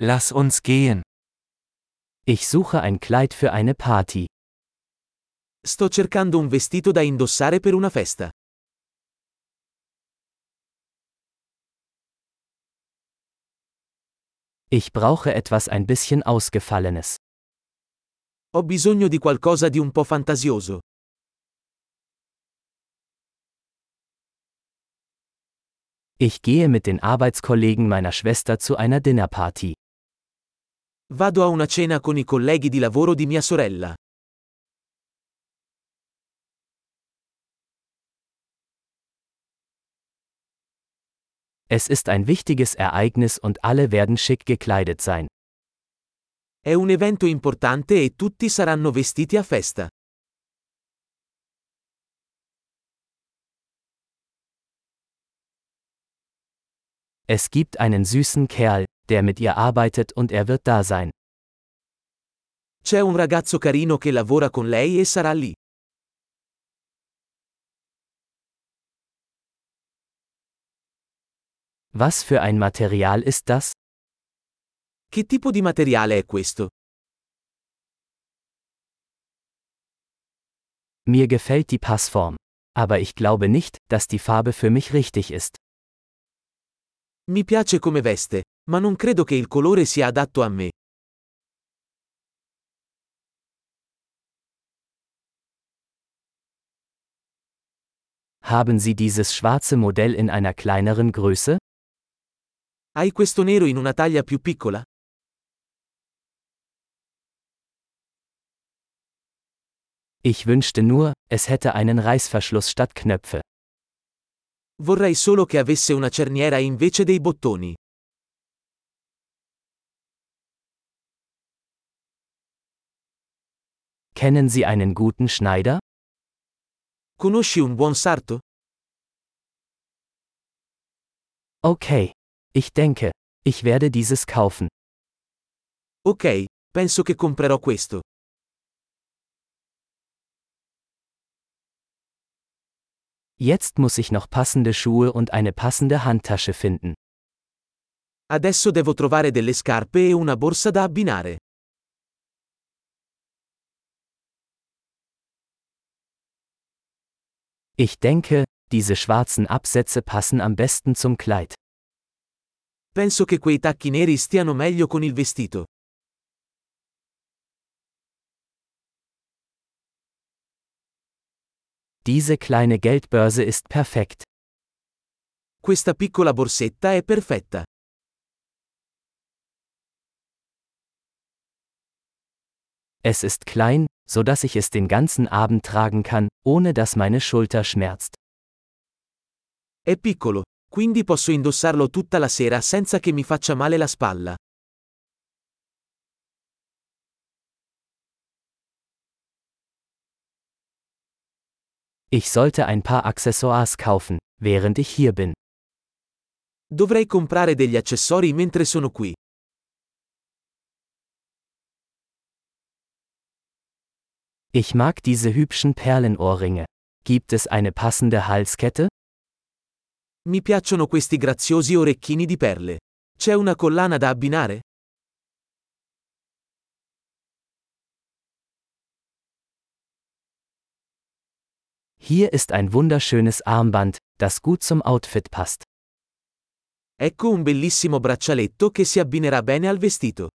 Lass uns gehen. Ich suche ein Kleid für eine Party. Sto cercando un vestito da indossare per una festa. Ich brauche etwas ein bisschen Ausgefallenes. Ho bisogno di qualcosa di un po' fantasioso. Ich gehe mit den Arbeitskollegen meiner Schwester zu einer Dinnerparty. Vado a una cena con i colleghi di lavoro di mia sorella. Es ist ein wichtiges Ereignis und alle werden schick gekleidet sein. È un evento importante e tutti saranno vestiti a festa. Es gibt einen süßen Kerl, der mit ihr arbeitet und er wird da sein. C'è un ragazzo carino che lavora con lei e sarà lì. Was für ein Material ist das? Che tipo di materiale è questo? Mir gefällt die Passform. Aber ich glaube nicht, dass die Farbe für mich richtig ist. Mi piace come veste, ma non credo che il colore sia adatto a me. Haben Sie dieses schwarze Modell in einer kleineren Größe? Hai questo nero in una taglia più piccola? Ich wünschte nur, es hätte einen Reißverschluss statt Knöpfe. Vorrei solo che avesse una cerniera invece dei bottoni. Kennen Sie einen guten Schneider? Conosci un buon sarto? Okay. Ich denke, ich werde dieses kaufen. Ok, penso che comprerò questo. Jetzt muss ich noch passende Schuhe und eine passende Handtasche finden. Adesso devo trovare delle scarpe e una borsa da abbinare. Ich denke, diese schwarzen Absätze passen am besten zum Kleid. Penso che quei tacchi neri stiano meglio con il vestito. Diese kleine Geldbörse ist perfekt. Questa piccola borsetta è perfetta. Es ist klein, so dass ich es den ganzen Abend tragen kann, ohne dass meine Schulter schmerzt. È piccolo, quindi posso indossarlo tutta la sera senza che mi faccia male la spalla. Ich sollte ein paar Accessoires kaufen, während ich hier bin. Dovrei comprare degli accessori mentre sono qui. Ich mag diese hübschen Perlenohrringe. Gibt es eine passende Halskette? Mi piacciono questi graziosi orecchini di perle. C'è una collana da abbinare? Hier ist ein wunderschönes Armband, das gut zum Outfit passt. Ecco un bellissimo braccialetto che si abbinerà bene al vestito.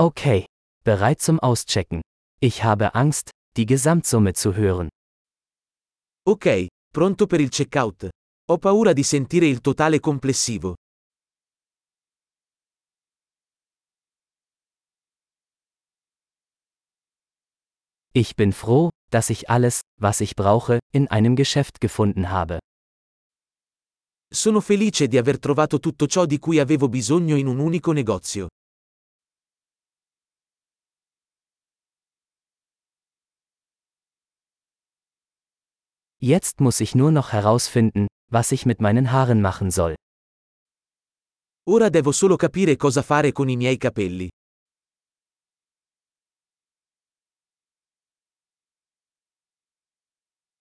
Okay. Bereit zum Auschecken. Ich habe Angst, die Gesamtsumme zu hören. Ok, pronto per il checkout. Ho paura di sentire il totale complessivo. Ich bin froh, dass ich alles, was ich brauche, in einem Geschäft gefunden habe. Sono felice di aver trovato tutto ciò di cui avevo bisogno in un unico negozio. Jetzt muss ich nur noch herausfinden, was ich mit meinen Haaren machen soll. Ora devo solo capire cosa fare con i miei capelli.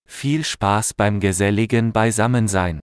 Viel Spaß beim geselligen Beisammensein.